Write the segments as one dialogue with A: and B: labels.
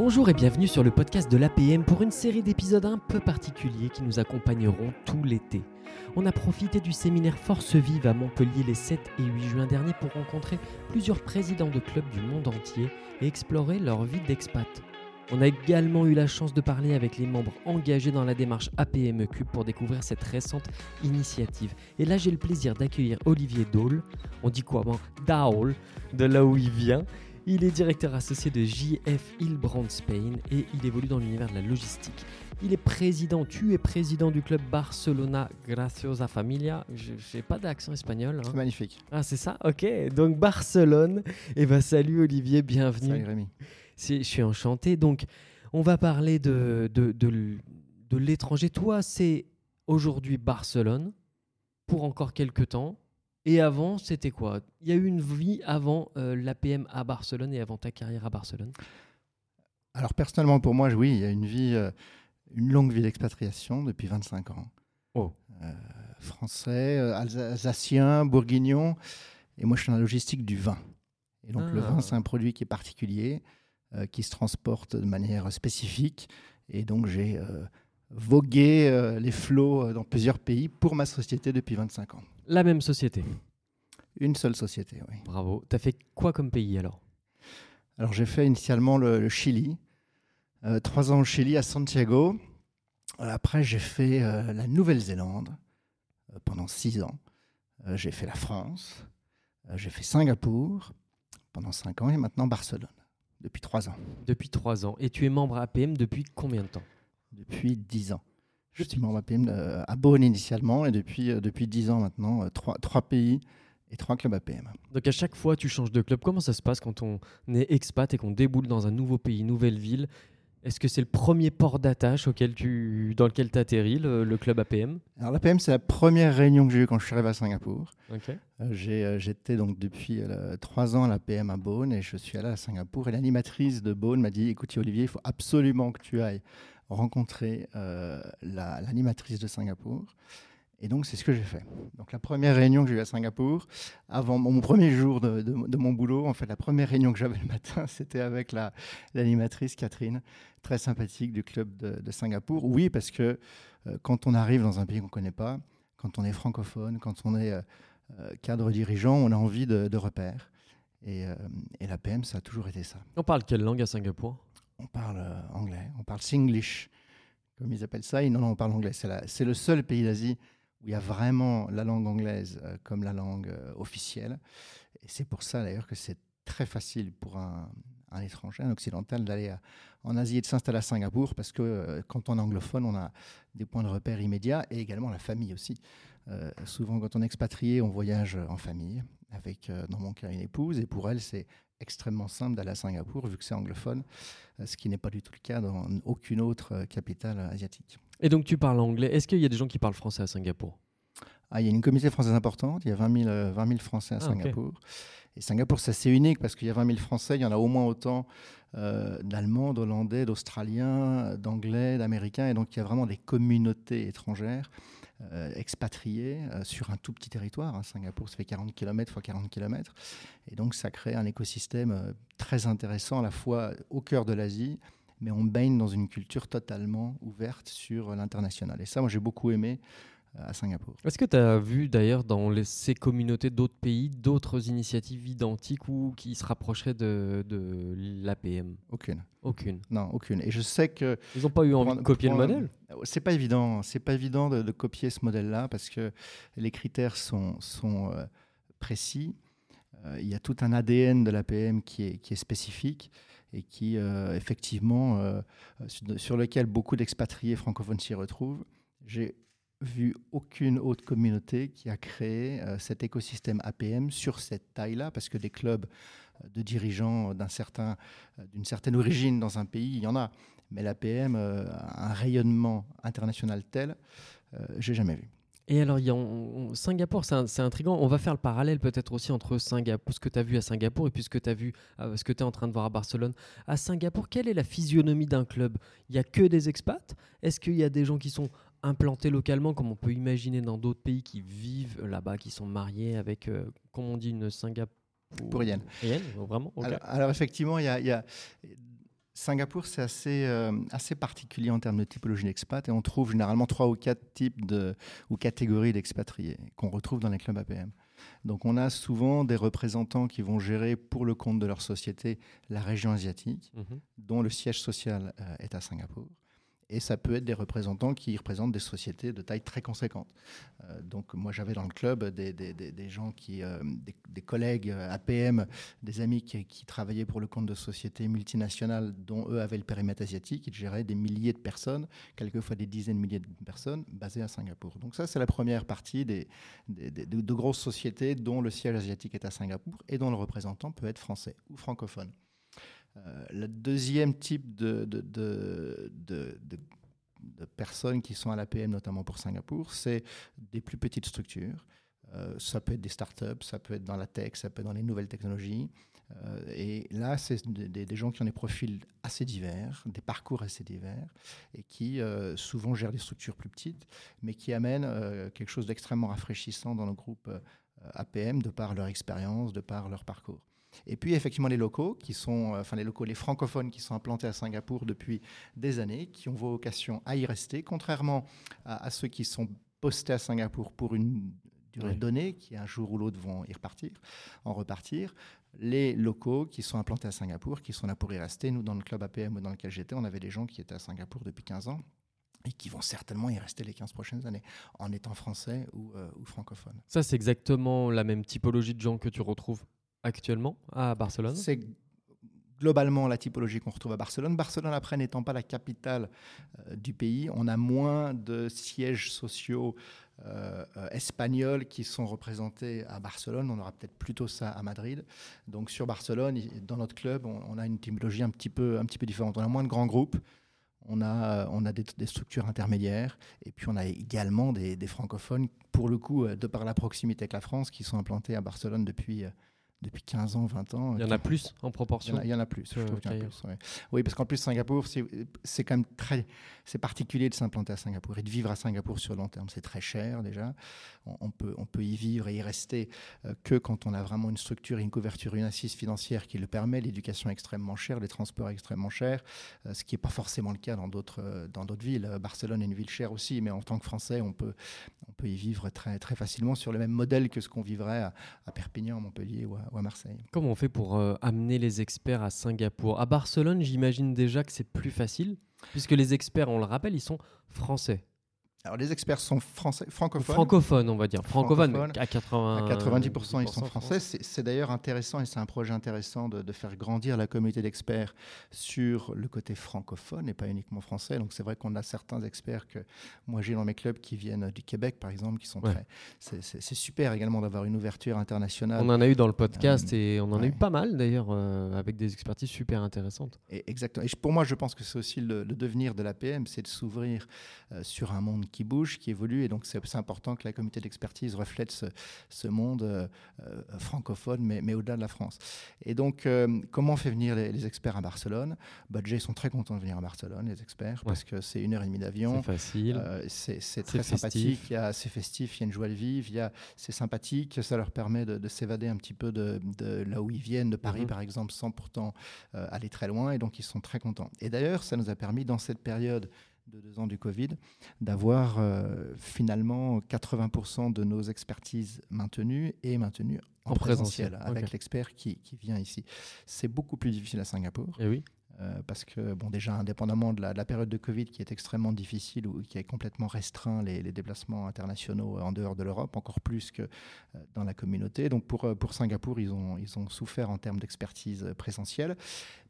A: Bonjour et bienvenue sur le podcast de l'APM pour une série d'épisodes un peu particuliers qui nous accompagneront tout l'été. On a profité du séminaire Force Vive à Montpellier les 7 et 8 juin dernier pour rencontrer plusieurs présidents de clubs du monde entier et explorer leur vie d'expat. On a également eu la chance de parler avec les membres engagés dans la démarche APMEQ pour découvrir cette récente initiative. Et là, j'ai le plaisir d'accueillir Olivier Dole. On dit quoi bon, Daul, de là où il vient. Il est directeur associé de JF Hillbrand Spain et il évolue dans l'univers de la logistique. Il est président, tu es président du club Barcelona Graciosa Familia. Je n'ai pas d'accent espagnol. hein.
B: C'est magnifique.
A: Ah, c'est ça? Ok. Donc Barcelone. Et ben salut Olivier, bienvenue.
B: Salut Rémi.
A: Je suis enchanté. Donc, on va parler de, de, de de l'étranger. Toi, c'est aujourd'hui Barcelone pour encore quelques temps. Et avant, c'était quoi? Il y a eu une vie avant euh, l'APM à Barcelone et avant ta carrière à Barcelone?
B: Alors personnellement pour moi, oui, il y a une vie, euh, une longue vie d'expatriation depuis 25 ans.
A: Oh.
B: Euh, français, Alsa- alsacien, bourguignon, et moi je suis dans la logistique du vin. Et donc le
A: Ah.
B: vin, c'est un produit qui est particulier, qui se transporte de manière spécifique, et donc j'ai vogué les flots dans plusieurs pays pour ma société depuis 25 ans.
A: La même société.
B: Une seule société, oui.
A: Bravo. T'as fait quoi comme pays alors?
B: Alors j'ai fait initialement le, le Chili, Euh, trois ans au Chili à Santiago. Euh, Après j'ai fait euh, la Nouvelle-Zélande euh, pendant six ans. J'ai fait la France, j'ai fait Singapour pendant cinq ans et maintenant Barcelone depuis trois ans,
A: Depuis trois ans. Et tu es membre APM depuis combien de temps?
B: Depuis dix ans. APM euh, à Beaune initialement et depuis, euh, depuis dix ans maintenant, euh, trois, trois pays et trois clubs APM.
A: Donc à chaque fois, tu changes de club. Comment ça se passe quand on est expat et qu'on déboule dans un nouveau pays, nouvelle ville? Est-ce que c'est le premier port d'attache auquel tu, dans lequel tu atterris, le, le club APM
B: Alors l'APM c'est la première réunion que j'ai eue quand je suis arrivé à Singapour. Euh, j'ai, euh, J'étais donc depuis euh, trois ans à la PM à Beaune et je suis allé à Singapour. Et l'animatrice de Beaune m'a dit Écoute, Olivier, il faut absolument que tu ailles rencontrer euh, la- l'animatrice de Singapour. Et donc, c'est ce que j'ai fait. Donc, la première réunion que j'ai eue à Singapour, avant mon premier jour de, mon boulot, en fait, la première réunion que j'avais le matin, c'était avec la- l'animatrice Catherine, très sympathique du club de, Singapour. Oui, parce que euh, quand on arrive dans un pays qu'on ne connaît pas, quand on est francophone, quand on est euh, cadre dirigeant, on a envie de, repères. Et, et la PM, ça a toujours été ça.
A: On parle quelle langue à Singapour?
B: On parle euh, anglais, on parle singlish, comme ils appellent ça. Non, non, on parle anglais. C'est le seul pays d'Asie où il y a vraiment la langue anglaise euh, comme la langue euh, officielle. Et c'est pour ça d'ailleurs que c'est très facile pour un, étranger, un occidental, d'aller en Asie et de s'installer à Singapour parce que quand on est anglophone, on a des points de repère immédiats et également la famille aussi. Souvent, quand on est expatrié, on voyage en famille avec, euh, dans mon cas, une épouse. Et pour elle, c'est extrêmement simple d'aller à Singapour vu que c'est anglophone, euh, ce qui n'est pas du tout le cas dans aucune autre euh, capitale asiatique.
A: Et donc tu parles anglais. Est-ce qu'il y a des gens qui parlent français à Singapour?
B: Ah, il y a une communauté française importante, il y a 20 000, euh, 20 000 Français à
A: Ah.
B: Singapour. Et Singapour, c'est assez unique parce qu'il y a 20 000 Français, il y en a au moins autant euh, d'Allemands, d'Hollandais, d'Australiens, d'Anglais, d'Américains. Et donc, il y a vraiment des communautés étrangères euh, expatriées euh, sur un tout petit territoire. hein. Singapour, ça fait 40 km x 40 km. Et donc, ça crée un écosystème euh, très intéressant à la fois au cœur de l'Asie, mais on baigne dans une culture totalement ouverte sur l'international. Et ça, moi, j'ai beaucoup aimé euh, à Singapour.
A: Est-ce que tu as vu d'ailleurs dans les- ces communautés d'autres pays d'autres initiatives identiques ou qui se rapprocheraient de, de l'APM
B: Aucune.
A: Aucune.
B: Non, aucune. Et je sais que
A: Ils n'ont pas eu envie de copier le modèle?
B: C'est pas évident. C'est pas évident de, copier ce modèle-là parce que les critères sont, euh, précis. Euh, il y a tout un ADN de l'APM qui est, spécifique et qui, euh, effectivement, sur, lequel beaucoup d'expatriés francophones s'y retrouvent. J'ai vu aucune autre communauté qui a créé cet écosystème APM sur cette taille-là, parce que des clubs de dirigeants d'une certaine origine dans un pays, il y en a. Mais l'APM euh, a un rayonnement international tel, euh, j'ai jamais vu.
A: Et alors, il y a, on- on- Singapour, c'est intriguant. On va faire le parallèle peut-être aussi entre Singapour, ce que tu as vu à Singapour et puis ce que tu as vu, euh, ce que tu es en train de voir à Barcelone. À Singapour, quelle est la physionomie d'un club? Il y a que des expats? Est-ce qu'il y a des gens qui sont implantés localement, comme on peut imaginer dans d'autres pays qui vivent là-bas, qui sont mariés avec, euh, comme on dit, une Singapour?
B: Pour Yann.
A: Vraiment.
B: Alors, alors, effectivement, il y a, il y a- Singapour, c'est assez, euh, assez particulier en termes de typologie d'expat et on trouve généralement trois ou quatre types de, ou catégories d'expatriés qu'on retrouve dans les clubs APM. Donc on a souvent des représentants qui vont gérer pour le compte de leur société la région asiatique,
A: Mhm.
B: dont le siège social euh, est à Singapour. Et ça peut être des représentants qui représentent des sociétés de taille très conséquente. Euh, donc moi j'avais dans le club des, gens qui, euh, des, collègues euh, APM, des amis qui, qui travaillaient pour le compte de sociétés multinationales dont eux avaient le périmètre asiatique, ils géraient des milliers de personnes, quelquefois des dizaines de milliers de personnes basées à Singapour. Donc ça c'est la première partie des, des- des- de, de grosses sociétés dont le siège asiatique est à Singapour et dont le représentant peut être français ou francophone. Euh, le deuxième type de, personnes qui sont à l'APM, notamment pour Singapour, c'est des plus petites structures. Euh, ça peut être des startups, ça peut être dans la tech, ça peut être dans les nouvelles technologies. Euh, et là, c'est des, gens qui ont des profils assez divers, des parcours assez divers, et qui souvent gèrent des structures plus petites, mais qui amènent quelque chose d'extrêmement rafraîchissant dans le groupe APM, de par leur expérience, de par leur parcours. Et puis effectivement les locaux qui sont, euh, enfin les locaux, les francophones qui sont implantés à Singapour depuis des années, qui ont vocation à y rester, contrairement à, à ceux qui sont postés à Singapour pour une durée
A: Oui.
B: donnée, qui un jour ou l'autre vont y repartir, en repartir. Les locaux qui sont implantés à Singapour, qui sont là pour y rester. Nous, dans le club APM dans lequel j'étais, on avait des gens qui étaient à Singapour depuis 15 ans et qui vont certainement y rester les 15 prochaines années, en étant français ou, euh, ou francophones.
A: Ça, c'est exactement la même typologie de gens que tu retrouves actuellement à Barcelone.
B: C'est globalement la typologie qu'on retrouve à Barcelone. Barcelone, après, n'étant pas la capitale euh, du pays, on a moins de sièges sociaux euh, euh, espagnols qui sont représentés à Barcelone. On aura peut-être plutôt ça à Madrid. Donc sur Barcelone, dans notre club, on, a une typologie un petit, peu, différente. On a moins de grands groupes. On a, des, structures intermédiaires et puis on a également des, francophones, pour le coup, de par la proximité avec la France, qui sont implantés à Barcelone depuis, depuis 15 ans, 20 ans.
A: Il y en a plus en proportion.
B: il y en a plus. je trouve qu'il y en a plus, ouais. Oui, parce qu'en plus, Singapour, c'est quand même très. C'est particulier de s'implanter à Singapour et de vivre à Singapour sur le long terme. C'est très cher déjà. On, on peut, on peut y vivre et y rester euh, que quand on a vraiment une structure une couverture, une assise financière qui le permet. L'éducation est extrêmement chère, les transports extrêmement chers, euh, ce qui n'est pas forcément le cas dans d'autres euh, villes. Barcelone est une ville chère aussi, mais en tant que Français, on peut, on peut y vivre très, très facilement sur le même modèle que ce qu'on vivrait à, à Perpignan, Montpellier ou à, à Marseille.
A: Comment on fait pour euh, amener les experts à Singapour? À Barcelone, j'imagine déjà que c'est plus facile, puisque les experts, on le rappelle, ils sont français.
B: Alors, les experts sont français, francophones.
A: francophones, on va dire. Francophones,
B: Francophones.
A: à 80...
B: À 90%, ils sont français. C'est d'ailleurs intéressant et c'est un projet intéressant de, de faire grandir la communauté d'experts sur le côté francophone et pas uniquement français. Donc c'est vrai qu'on a certains experts que moi j'ai dans mes clubs qui viennent du Québec par exemple, qui sont
A: Ouais.
B: très. c'est- super également d'avoir une ouverture internationale.
A: On en a eu dans le podcast et on en a eu pas mal d'ailleurs, euh, avec des expertises super intéressantes.
B: Et exactement. Et pour moi, je pense que c'est aussi le, le devenir de l'APM, c'est de s'ouvrir euh, sur un monde qui bouge, qui évolue. Et donc, c'est important que la communauté d'expertise reflète ce, ce monde euh, euh, francophone, mais, mais au-delà de la France. Et donc, euh, comment on fait venir les, les experts à Barcelone? Bah, Déjà, ils sont très contents de venir à Barcelone, les experts, parce que c'est une heure et demie d'avion.
A: C'est facile.
B: C'est très sympathique, c'est festif, il y a une joie de vivre, c'est sympathique, ça leur permet de, de s'évader un petit peu de, de là où ils viennent, de Paris
A: Mhm.
B: par exemple, sans pourtant aller très loin, et donc ils sont très contents. Et d'ailleurs, ça nous a permis dans cette période de deux ans du Covid, d'avoir euh, finalement 80% de nos expertises maintenues et maintenues en,
A: En
B: présentiel,
A: présentiel,
B: avec l'expert qui, qui vient ici. C'est beaucoup plus difficile à Singapour.
A: Et oui.
B: Euh, parce que, bon, déjà, indépendamment de la, de la période de Covid qui est extrêmement difficile ou qui a complètement restreint les, les déplacements internationaux en dehors de l'Europe, encore plus que euh, dans la communauté. Donc, pour, euh, pour Singapour, ils ont, ils ont souffert en termes d'expertise euh, présentielle.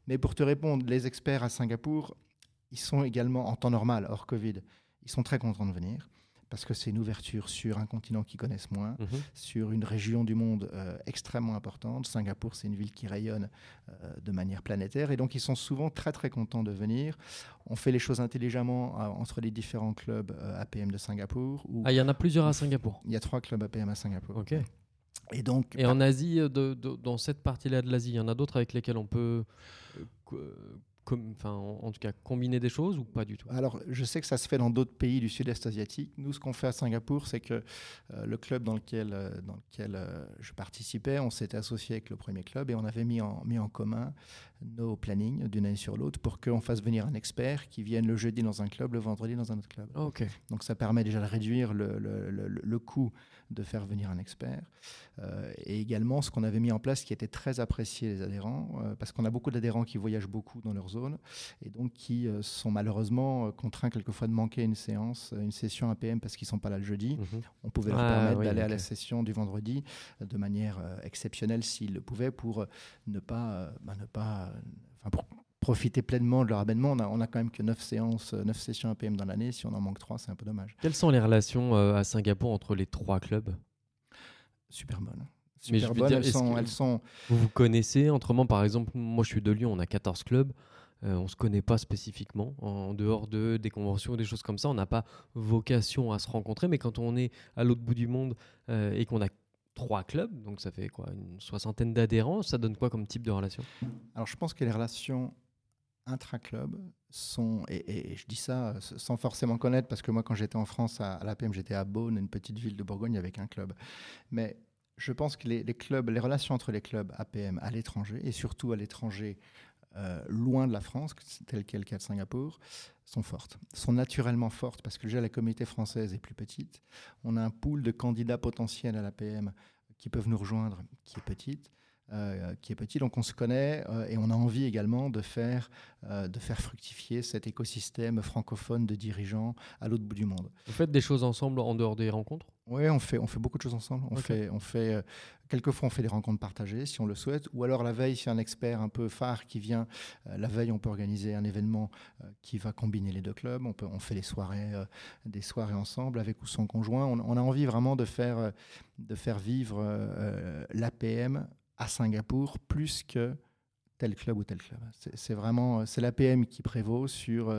B: Mais pour te répondre, les experts à Singapour, ils sont également, en temps normal, hors Covid, ils sont très contents de venir parce que c'est une ouverture sur un continent qu'ils connaissent moins
A: Mhm.
B: sur une région du monde euh, extrêmement importante. Singapour, c'est une ville qui rayonne euh, de manière planétaire et donc ils sont souvent très très contents de venir. On fait les choses intelligemment euh, entre les différents clubs APM de Singapour. Où
A: Ah, il y en a plusieurs à Singapour.
B: il y a trois clubs APM à Singapour.
A: Ok.
B: Et donc,
A: Et en Asie, de- de- dans cette partie-là de l'Asie, il y en a d'autres avec lesquels on peut enfin, en, tout cas combiner des choses ou pas du tout?
B: Alors, je sais que ça se fait dans d'autres pays du sud-est asiatique. Nous, ce qu'on fait à Singapour, c'est que euh, le club dans lequel, euh, dans lequel euh, je participais, on s'était associé avec le premier club et on avait mis en, mis en commun nos plannings d'une année sur l'autre pour qu'on fasse venir un expert qui vienne le jeudi dans un club, le vendredi dans un autre club.
A: Ok.
B: Donc, ça permet déjà de réduire le, le, le, le coût de faire venir un expert. Euh, et également, ce qu'on avait mis en place qui était très apprécié des adhérents, euh, parce qu'on a beaucoup d'adhérents qui voyagent beaucoup dans leur zone et donc qui euh, sont malheureusement contraints quelquefois de manquer une séance, une session APM parce qu'ils ne sont pas là le jeudi. Mhm. On pouvait leur ah permettre d'aller à la session du vendredi de manière exceptionnelle s'ils le pouvaient pour ne pas, bah, ne pas pour profiter pleinement de leur abonnement. On a, on a quand même que 9 séances, 9 sessions APM dans l'année. Si on en manque 3, c'est un peu dommage.
A: Quelles sont les relations à Singapour entre les trois clubs?
B: Super bonnes. Super bonnes. elles, sont, elles sont...
A: Vous vous connaissez autrement, par exemple, moi je suis de Lyon, on a 14 clubs. Euh, on ne se connaît pas spécifiquement. En dehors de, des conventions ou des choses comme ça, on n'a pas vocation à se rencontrer. Mais quand on est à l'autre bout du monde euh, et qu'on a trois clubs, donc ça fait quoi, une soixantaine d'adhérents, ça donne quoi comme type de relation?
B: Alors je pense que les relations intra-club sont, et, je dis ça sans forcément connaître, parce que moi quand j'étais en France à, l'APM, j'étais à Beaune, une petite ville de Bourgogne avec un club. Mais je pense que les, clubs, les relations entre les clubs APM à l'étranger, et surtout à l'étranger euh, loin de la France, tel quel cas de Singapour, sont fortes, sont naturellement fortes parce que déjà la communauté française est plus petite. On a un pool de candidats potentiels à l'APM qui peuvent nous rejoindre qui est petite. Euh, qui est petit. Donc on se connaît euh, et on a envie également de faire, de faire fructifier cet écosystème francophone de dirigeants à l'autre bout du monde.
A: Vous faites des choses ensemble en dehors des rencontres?
B: Oui, on fait, on fait beaucoup de choses ensemble. On fait, on fait, euh, quelquefois, on fait des rencontres partagées si on le souhaite. Ou alors la veille, si un expert un peu phare qui vient, euh, la veille, on peut organiser un événement euh, qui va combiner les deux clubs. On, peut, on fait des soirées, des soirées ensemble avec ou son conjoint. On, a envie vraiment de faire, de faire vivre l'APM à Singapour plus que tel club ou tel club. C'est vraiment c'est l'APM qui prévaut sur,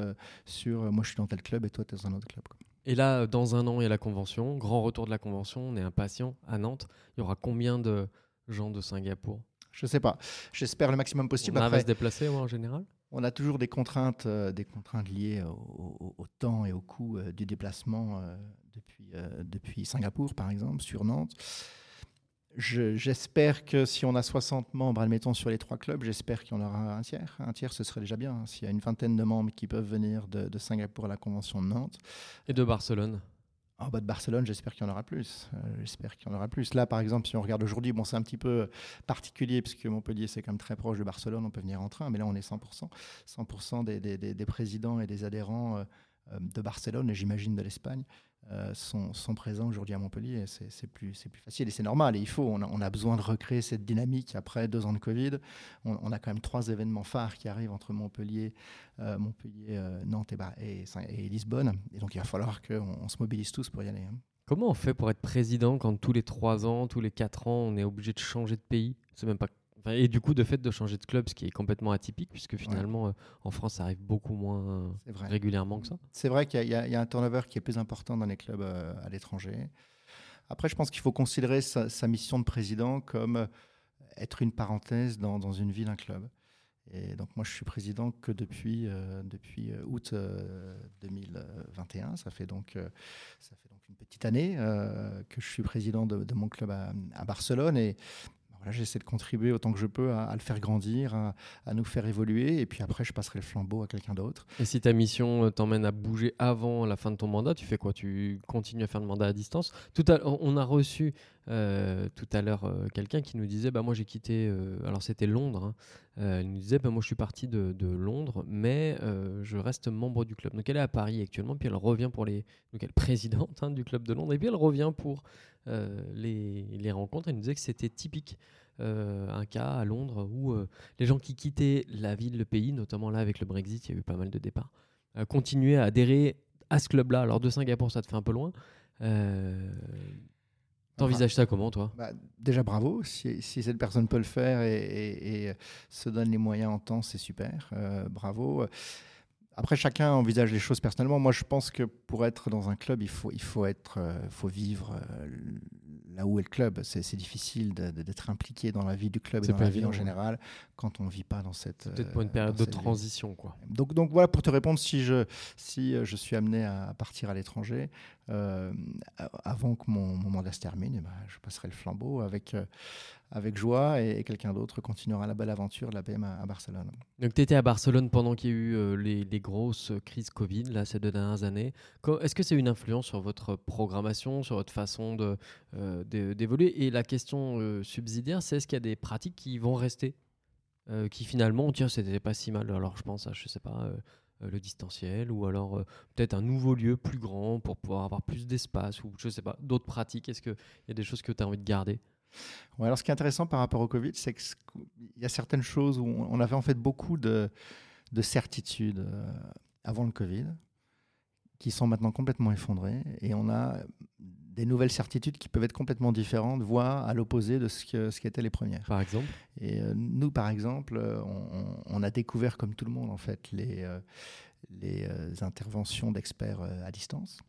B: sur moi je suis dans tel club et toi tu es dans un autre club.
A: Et là, dans un an, il y a la convention. Grand retour de la convention. On est impatient à Nantes. Il y aura combien de gens de Singapour?
B: Je ne sais pas. J'espère le maximum possible.
A: On va se déplacer en général?
B: on a toujours des contraintes, euh, des contraintes liées au, temps et au coût euh, du déplacement euh, depuis, depuis Singapour, par exemple, sur Nantes. J'espère que si on a 60 membres, admettons, sur les trois clubs, j'espère qu'il y en aura un tiers. Un tiers, ce serait déjà bien. S'il y a une vingtaine de membres qui peuvent venir de, Singapour à la Convention de Nantes.
A: Et de Barcelone
B: en bas de Barcelone, j'espère qu'il y en aura plus. Euh, j'espère qu'il y en aura plus. Là, par exemple, si on regarde aujourd'hui, bon, c'est un petit peu particulier puisque Montpellier, c'est quand même très proche de Barcelone. On peut venir en train, mais là, on est 100%. 100% des, des, présidents et des adhérents euh, euh, de Barcelone et j'imagine de l'Espagne euh, sont, présents aujourd'hui à Montpellier. C'est plus, facile et c'est normal. Et il faut, on a, besoin de recréer cette dynamique après deux ans de Covid. On, a quand même trois événements phares qui arrivent entre Montpellier, euh, Montpellier euh, Nantes et, Lisbonne. Et donc il va falloir qu'on on se mobilise tous pour y aller. Hein.
A: Comment on fait pour être président quand tous les trois ans, tous les quatre ans, on est obligé de changer de pays? C'est même pas et du coup, de fait de changer de club, ce qui est complètement atypique, puisque finalement, euh, en France, ça arrive beaucoup moins régulièrement que ça.
B: C'est vrai qu'il y, a un turnover qui est plus important dans les clubs euh, à l'étranger. Après, je pense qu'il faut considérer sa, mission de président comme euh, être une parenthèse dans, dans, une ville, un club. Et donc moi, je suis président que depuis, depuis août 2021. Ça fait donc, ça fait donc une petite année que je suis président de, de mon club à, à Barcelone. Et j'essaie de contribuer autant que je peux à, le faire grandir, à, nous faire évoluer, et puis après, je passerai le flambeau à quelqu'un d'autre.
A: Et si ta mission euh, t'emmène à bouger avant la fin de ton mandat, tu fais quoi? Tu continues à faire le mandat à distance? Tout à, On a reçu euh, tout à l'heure euh, quelqu'un qui nous disait, bah, moi j'ai quitté, alors c'était Londres, hein. il nous disait, bah, moi je suis parti de, Londres, mais je reste membre du club. Donc elle est à Paris actuellement, puis elle revient pour les... Donc elle est présidente hein, du club de Londres, et puis elle revient pour euh, les, les, rencontres. Il nous disait que c'était typique. Euh, un cas à Londres où euh, les gens qui quittaient la ville, le pays, notamment là avec le Brexit, il y a eu pas mal de départs, continuaient à adhérer à ce club-là. Alors de Singapour, ça te fait un peu loin. T'envisages ça comment, toi?
B: Bah, Déjà, bravo. Si, cette personne peut le faire et, et, se donne les moyens en temps, c'est super. bravo. Après, chacun envisage les choses personnellement. Moi, je pense que pour être dans un club, il faut, il faut, être, euh, faut vivre euh, là où est le club. C'est difficile d'être impliqué dans la vie du club et dans la vie en général quand on ne vit pas dans cette.
A: Peut-être pour une
B: euh,
A: période de
B: vie.
A: transition, quoi.
B: Donc, donc voilà, pour te répondre, si je, si euh, je suis amené à partir à l'étranger, euh, avant que mon, mandat se termine, eh ben, je passerai le flambeau avec, euh, avec joie et, quelqu'un d'autre continuera la belle aventure de la BM à, Barcelone.
A: Donc, tu étais à Barcelone pendant qu'il y a eu euh, les, grosses crises Covid, là, ces deux dernières années. Est-ce que c'est une influence sur votre programmation, sur votre façon d'évoluer? Et la question subsidiaire, c'est est-ce qu'il y a des pratiques qui vont rester Qui finalement, tiens, c'était pas si mal? Alors, je pense à, je sais pas, le distanciel, ou alors euh, peut-être un nouveau lieu plus grand pour pouvoir avoir plus d'espace, ou je sais pas, d'autres pratiques. Est-ce qu'il y a des choses que tu as envie de garder?
B: Ouais, alors ce qui est intéressant par rapport au Covid, c'est qu'il y a certaines choses où on on avait en fait beaucoup de, de certitudes euh, avant le Covid qui sont maintenant complètement effondrées et on a des nouvelles certitudes qui peuvent être complètement différentes, voire à l'opposé de ce, que, ce qu'étaient les premières.
A: Par exemple?
B: Et euh, nous, par exemple, euh, on, on a découvert, comme tout le monde, en fait, les, euh, les interventions d'experts à distance.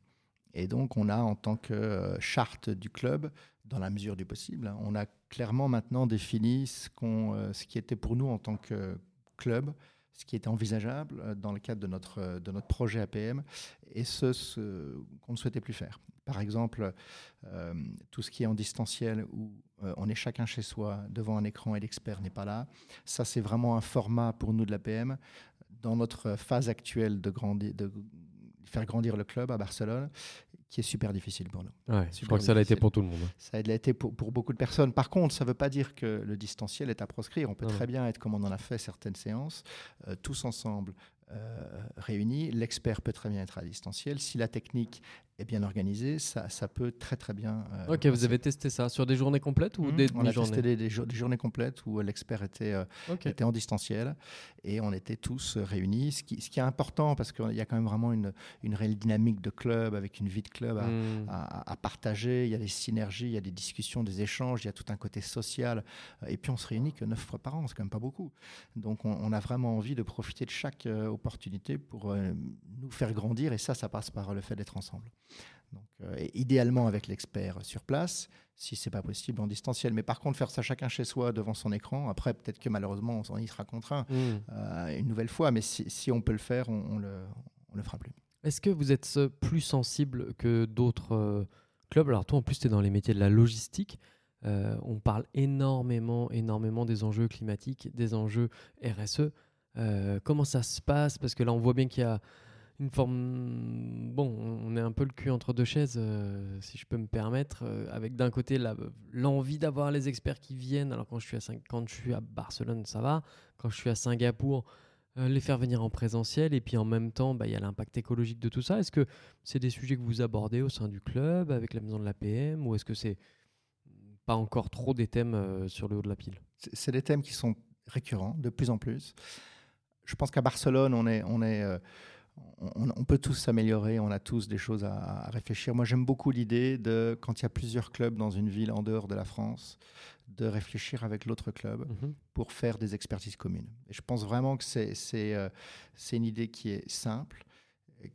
B: Et donc, on a, en tant que charte du club, dans la mesure du possible, hein, on a clairement maintenant défini ce, qu'on, ce qui était pour nous en tant que club, ce qui était envisageable dans le cadre de notre, de notre projet APM et ce, ce qu'on ne souhaitait plus faire. Par exemple, euh, tout ce qui est en distanciel où euh, on est chacun chez soi devant un écran et l'expert n'est pas là, ça c'est vraiment un format pour nous de l'APM dans notre phase actuelle de, grandi- de faire grandir le club à Barcelone qui est super difficile pour nous.
A: Ouais, je crois que ça l'a été pour tout le monde. hein.
B: Ça a été pour, pour beaucoup de personnes. Par contre, ça ne veut pas dire que le distanciel est à proscrire. On peut
A: Non,
B: très bien être comme on en a fait certaines séances, euh, tous ensemble euh, réunis. L'expert peut très bien être à distanciel. Si la technique est bien organisée, ça, ça peut très très bien. euh,
A: Ok, vous avez testé ça sur des journées complètes ou
B: Mhm.
A: des
B: On a
A: demi-journées
B: testé des, des jour- des journées complètes où l'expert était, euh, était en distanciel et on était tous réunis. Ce qui, ce qui est important parce qu'il y a quand même vraiment une, une réelle dynamique de club avec une vie de club à,
A: Hmm.
B: à, à partager, il y a des synergies, il y a des discussions, des échanges, il y a tout un côté social. Et puis on se réunit que neuf fois par an, c'est quand même pas beaucoup. Donc on, on a vraiment envie de profiter de chaque euh, opportunité pour nous faire grandir et ça, ça passe par le fait d'être ensemble. Donc, euh, idéalement avec l'expert sur place, si c'est pas possible en distanciel. Mais par contre, faire ça chacun chez soi devant son écran, après peut-être que malheureusement on y sera contraint
A: Hmm.
B: euh, une nouvelle fois, mais si, si on peut le faire, on, on le, on le fera plus.
A: Est-ce que vous êtes euh, plus sensible que d'autres euh, clubs? Alors toi, en plus, tu es dans les métiers de la logistique. Euh, on parle énormément, énormément des enjeux climatiques, des enjeux RSE. Euh, comment ça se passe? Parce que là, on voit bien qu'il y a une forme... Bon, on est un peu le cul entre deux chaises, euh, si je peux me permettre, euh, avec d'un côté l'envie d'avoir les experts qui viennent. Alors quand je suis à, quand je suis à Barcelone, ça va. Quand je suis à Singapour, euh, les faire venir en présentiel. Et puis en même temps, bah, il y a l'impact écologique de tout ça. Est-ce que c'est des sujets que vous abordez au sein du club, avec la maison de l'APM, ou est-ce que c'est pas encore trop des thèmes sur le haut de la pile?
B: C'est des thèmes qui sont récurrents de plus en plus. Je pense qu'à Barcelone, on, est, on, est, on, on peut tous s'améliorer, on a tous des choses à, à réfléchir. Moi, j'aime beaucoup l'idée de, quand il y a plusieurs clubs dans une ville en dehors de la France, de réfléchir avec l'autre club
A: Mhm.
B: pour faire des expertises communes. Et je pense vraiment que c'est c'est, euh, c'est une idée qui est simple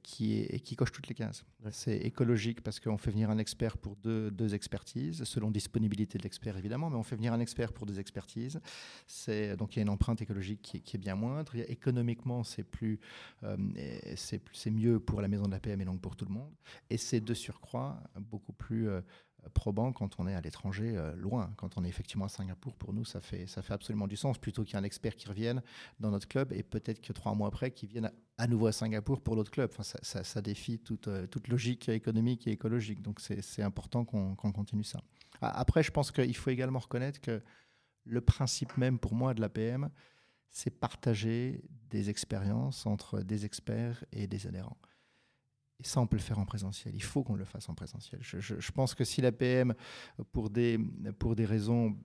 B: qui, est, et qui coche toutes les cases.
A: Ouais.
B: C'est écologique parce qu'on fait venir un expert pour deux, deux expertises, selon disponibilité de l'expert évidemment, mais on fait venir un expert pour deux expertises. C'est, donc il y a une empreinte écologique qui, est- qui est bien moindre. Il y a- économiquement, c'est, plus, euh, et c'est, plus- c'est mieux pour la maison de la PM et donc pour tout le monde. Et c'est de surcroît beaucoup plus euh, probant quand on est à l'étranger, euh, loin. Quand on est effectivement à Singapour, pour nous, ça fait, ça fait absolument du sens, plutôt qu'il y ait un expert qui revienne dans notre club et peut-être que trois mois après, qu'il vienne à, nouveau à Singapour pour l'autre club. Enfin, ça, défie toute, euh, toute logique économique et écologique. Donc c'est important qu'on continue ça. A- Après, je pense qu'il faut également reconnaître que le principe même pour moi de l'APM, c'est partager des expériences entre des experts et des adhérents. Et ça, on peut le faire en présentiel. Il faut qu'on le fasse en présentiel. Je, je- je pense que si l'APM, pour des, pour des raisons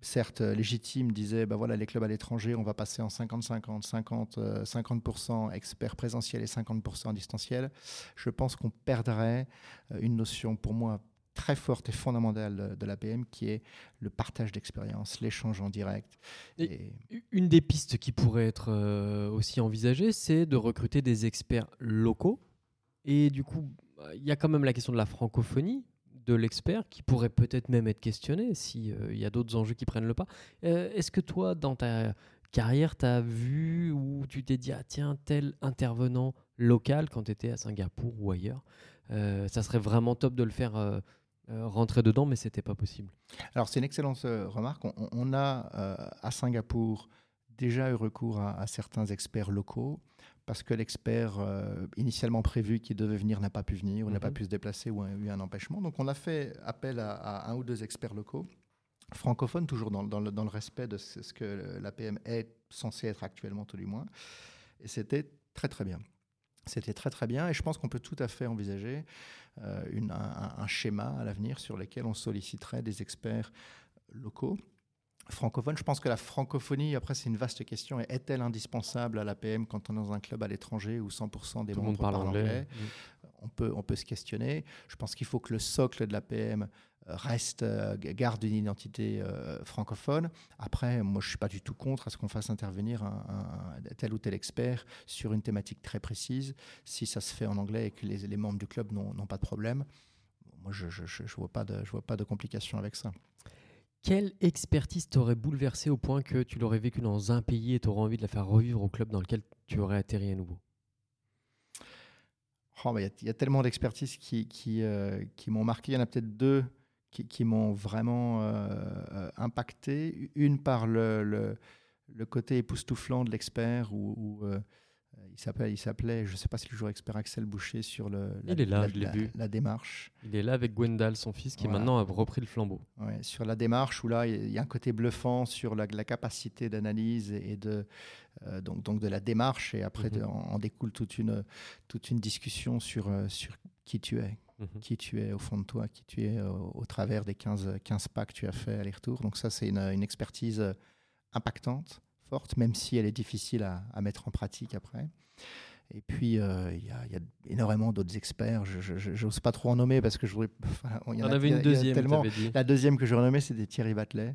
B: certes légitimes, disait ben voilà, les clubs à l'étranger, on va passer en 50-50, 50, euh, 50% experts présentiels et 50% en distanciel, je pense qu'on perdrait euh, une notion pour moi très forte et fondamentale de, l'APM qui est le partage d'expériences, l'échange en direct.
A: Et- Une des pistes qui pourrait être euh, aussi envisagée, c'est de recruter des experts locaux. Et du coup, bah, il y a quand même la question de la francophonie de l'expert qui pourrait peut-être même être questionné s'il y a d'autres enjeux qui prennent le pas. Est-ce que toi, dans ta carrière, tu as vu ou tu t'es dit, ah tiens, tel intervenant local quand tu étais à Singapour ou ailleurs, ça serait vraiment top de le faire rentrer dedans, mais c'était pas possible?
B: Alors c'est une excellente remarque. On, a à Singapour déjà eu recours à certains experts locaux parce que l'expert euh, initialement prévu qui devait venir n'a pas pu venir ou n'a pas mhm. pu se déplacer ou a eu un empêchement. Donc on a fait appel à, un ou deux experts locaux, francophones, toujours dans, dans, le, respect de ce que l'APM est censé être actuellement, tout du moins. Et c'était très très bien. C'était très très bien et je pense qu'on peut tout à fait envisager euh, une, un, schéma à l'avenir sur lequel on solliciterait des experts locaux francophone. Je pense que la francophonie, après, c'est une vaste question. Est-elle indispensable à l'APM quand on est dans un club à l'étranger où 100% des membres parlent anglais, on, peut, on peut se questionner. Je pense qu'il faut que le socle de l'APM euh, reste, euh, garde une identité euh, francophone. Après, moi, je ne suis pas du tout contre à ce qu'on fasse intervenir un, tel ou tel expert sur une thématique très précise. Si ça se fait en anglais et que les, les membres du club n'ont pas de problème, moi, je ne vois, pas de, je vois pas de complications avec ça.
A: Quelle expertise t'aurait bouleversé au point que tu l'aurais vécu dans un pays et tu aurais envie de la faire revivre au club dans lequel tu aurais atterri à nouveau?
B: Oh, Il y, a tellement d'expertises euh, qui m'ont marqué. Il y en a peut-être deux qui, m'ont vraiment euh, euh, impacté. Une par le, le, le, côté époustouflant de l'expert ou il s'appelait, je ne sais pas si le joueur expert Axel Boucher sur le,
A: la, il est là,
B: la, démarche.
A: Il est là avec Gwendal, son fils, qui maintenant a repris le flambeau.
B: sur la démarche où là, il y a un côté bluffant sur la, capacité d'analyse et de, euh, donc, donc de la démarche. Et après, mhm. en, découle toute une, toute une discussion sur, euh, sur qui tu es. Mhm. Qui tu es au fond de toi, qui tu es euh, au, travers des 15, 15 pas que tu as fait aller-retour. Donc, ça, c'est une, une expertise impactante même si elle est difficile à, mettre en pratique après. Et puis, euh, il y, a énormément d'autres experts. Je n'ose pas trop en nommer parce que je voudrais.
A: Il y en, avait une deuxième. Tellement.
B: La deuxième que je renommais, c'était Thierry Batelet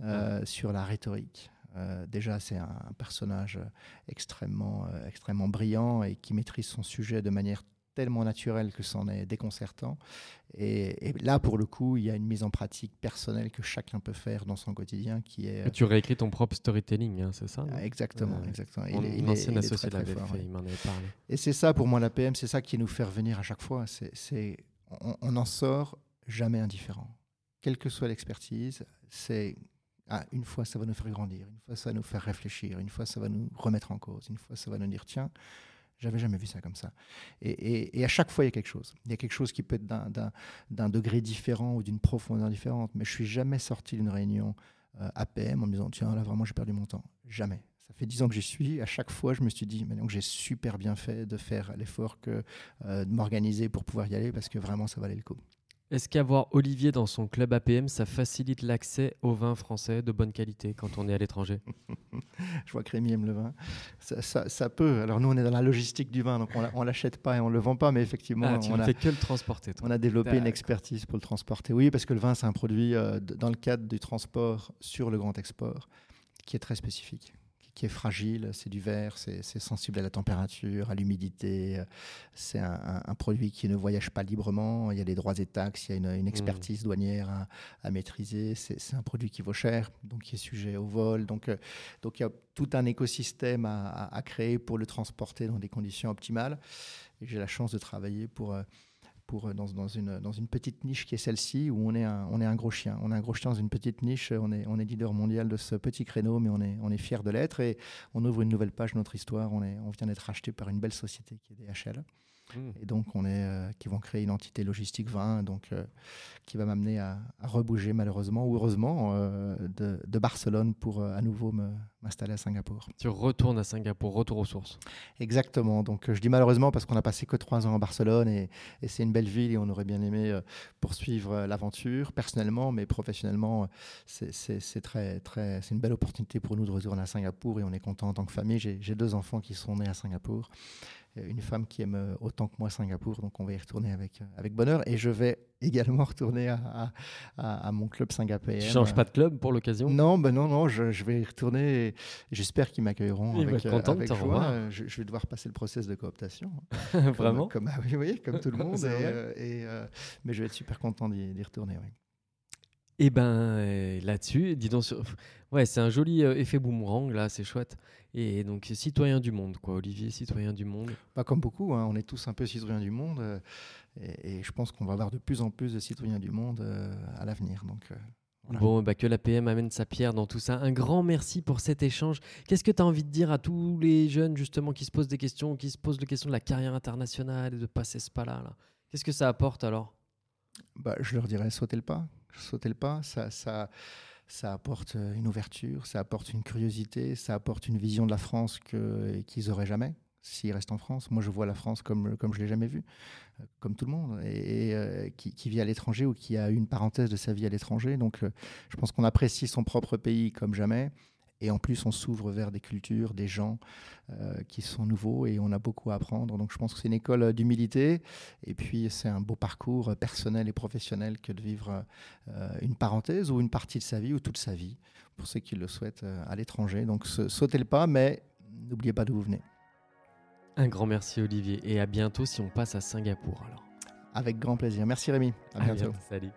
B: euh, sur la rhétorique. Euh, déjà, c'est un, personnage extrêmement, extrêmement brillant et qui maîtrise son sujet de manière tellement naturel que c'en est déconcertant. Et, là, pour le coup, il y a une mise en pratique personnelle que chacun peut faire dans son quotidien qui est...
A: tu réécris ton propre storytelling, hein, c'est ça
B: Exactement, exactement.
A: Mon il, ancien associé l'avait fait, il m'en avait parlé.
B: Et c'est ça, pour moi, la PM, c'est ça qui nous fait revenir à chaque fois. C'est, on n'en sort jamais indifférent. Quelle que soit l'expertise, c'est... Ah, une fois, ça va nous faire grandir, une fois, ça va nous faire réfléchir, une fois, ça va nous remettre en cause, une fois, ça va nous dire, tiens, j'avais jamais vu ça comme ça. Et, à chaque fois, il y a quelque chose. Il y a quelque chose qui peut être d'un degré différent ou d'une profondeur différente. Mais je suis jamais sorti d'une réunion euh, APM en me disant tiens là vraiment j'ai perdu mon temps. Jamais. Ça fait dix ans que j'y suis. À chaque fois, je me suis dit que j'ai super bien fait de faire l'effort euh, de m'organiser pour pouvoir y aller parce que vraiment ça valait le coup.
A: Est-ce qu'avoir Olivier dans son club APM, ça facilite l'accès au vin français de bonne qualité quand on est à l'étranger?
B: Je vois que Rémi aime le vin. Ça, peut. Alors nous, on est dans la logistique du vin, donc on ne l'achète pas et on ne le vend pas, mais effectivement,
A: ah, tu
B: on
A: ne fais que le transporter.
B: On a développé une expertise pour le transporter. Oui, parce que le vin, c'est un produit euh, dans le cadre du transport sur le grand export qui est très spécifique qui est fragile, c'est du verre, c'est sensible à la température, à l'humidité, c'est un, produit qui ne voyage pas librement, il y a des droits et taxes, il y a une, mmh. expertise douanière à, maîtriser, c'est un produit qui vaut cher, donc qui est sujet au vol, donc, euh, donc il y a tout un écosystème à, à créer pour le transporter dans des conditions optimales. J'ai la chance de travailler pour euh, pour, euh, dans, une, dans une petite niche qui est celle-ci, où on est, un, on est un gros chien. On est un gros chien dans une petite niche, on est, on est leader mondial de ce petit créneau, mais on est, on est fier de l'être et on ouvre une nouvelle page de notre histoire. On, est, on vient d'être acheté par une belle société qui est DHL. Mmh. Et donc, on est, euh, qui vont créer une entité logistique 20, donc, euh, qui va m'amener à, rebouger malheureusement ou heureusement euh, de, de, Barcelone pour à nouveau m'installer à Singapour.
A: Tu retournes à Singapour, retour aux sources.
B: Exactement. Donc, je dis malheureusement parce qu'on a passé que trois ans à Barcelone et, et c'est une belle ville et on aurait bien aimé poursuivre l'aventure personnellement, mais professionnellement, c'est très, très, c'est une belle opportunité pour nous de retourner à Singapour et on est content en tant que famille. J'ai deux enfants qui sont nés à Singapour. Une femme qui aime autant que moi Singapour, donc on va y retourner avec, avec bonheur. Et je vais également retourner à, à, mon club Singapour.
A: Tu changes pas de club pour l'occasion?
B: Non, ben non, non, je, vais y retourner. J'espère qu'ils m'accueilleront avec, avec joie. Je, je, vais devoir passer le process de cooptation.
A: Vraiment?
B: comme, comme, oui, comme tout le monde. et, mais je vais être super content d'y retourner. Oui.
A: Et eh ben euh, là-dessus, dis donc, ouais, c'est un joli euh, effet boomerang là, c'est chouette. Et donc citoyen du monde, quoi, Olivier, citoyen du monde.
B: Bah, comme beaucoup, hein, on est tous un peu citoyens du monde, euh, et, je pense qu'on va avoir de plus en plus de citoyens du monde à l'avenir. Donc
A: Bon, bah que la PM amène sa pierre dans tout ça. Un grand merci pour cet échange. Qu'est-ce que tu as envie de dire à tous les jeunes justement qui se posent des questions, qui se posent la question de la carrière internationale et de passer ce pas-là là? Qu'est-ce que ça apporte alors?
B: Bah, Je leur dirais sauter le pas sauter le pas, ça, ça, ça apporte une ouverture, ça apporte une curiosité, ça apporte une vision de la France qu'ils n'auraient jamais s'ils restent en France. Moi, je vois la France comme, comme je l'ai jamais vue, euh, comme tout le monde, et, euh, qui, vit à l'étranger ou qui a une parenthèse de sa vie à l'étranger. Donc, euh, je pense qu'on apprécie son propre pays comme jamais. Et en plus, on s'ouvre vers des cultures, des gens euh, qui sont nouveaux et on a beaucoup à apprendre. Donc je pense que c'est une école euh, d'humilité. Et puis c'est un beau parcours euh, personnel et professionnel que de vivre une parenthèse ou une partie de sa vie ou toute sa vie, pour ceux qui le souhaitent à l'étranger. Donc sautez le pas, mais n'oubliez pas d'où vous venez.
A: Un grand merci Olivier et à bientôt si on passe à Singapour alors.
B: Avec grand plaisir. Merci Rémi. À, bientôt.
A: Salut.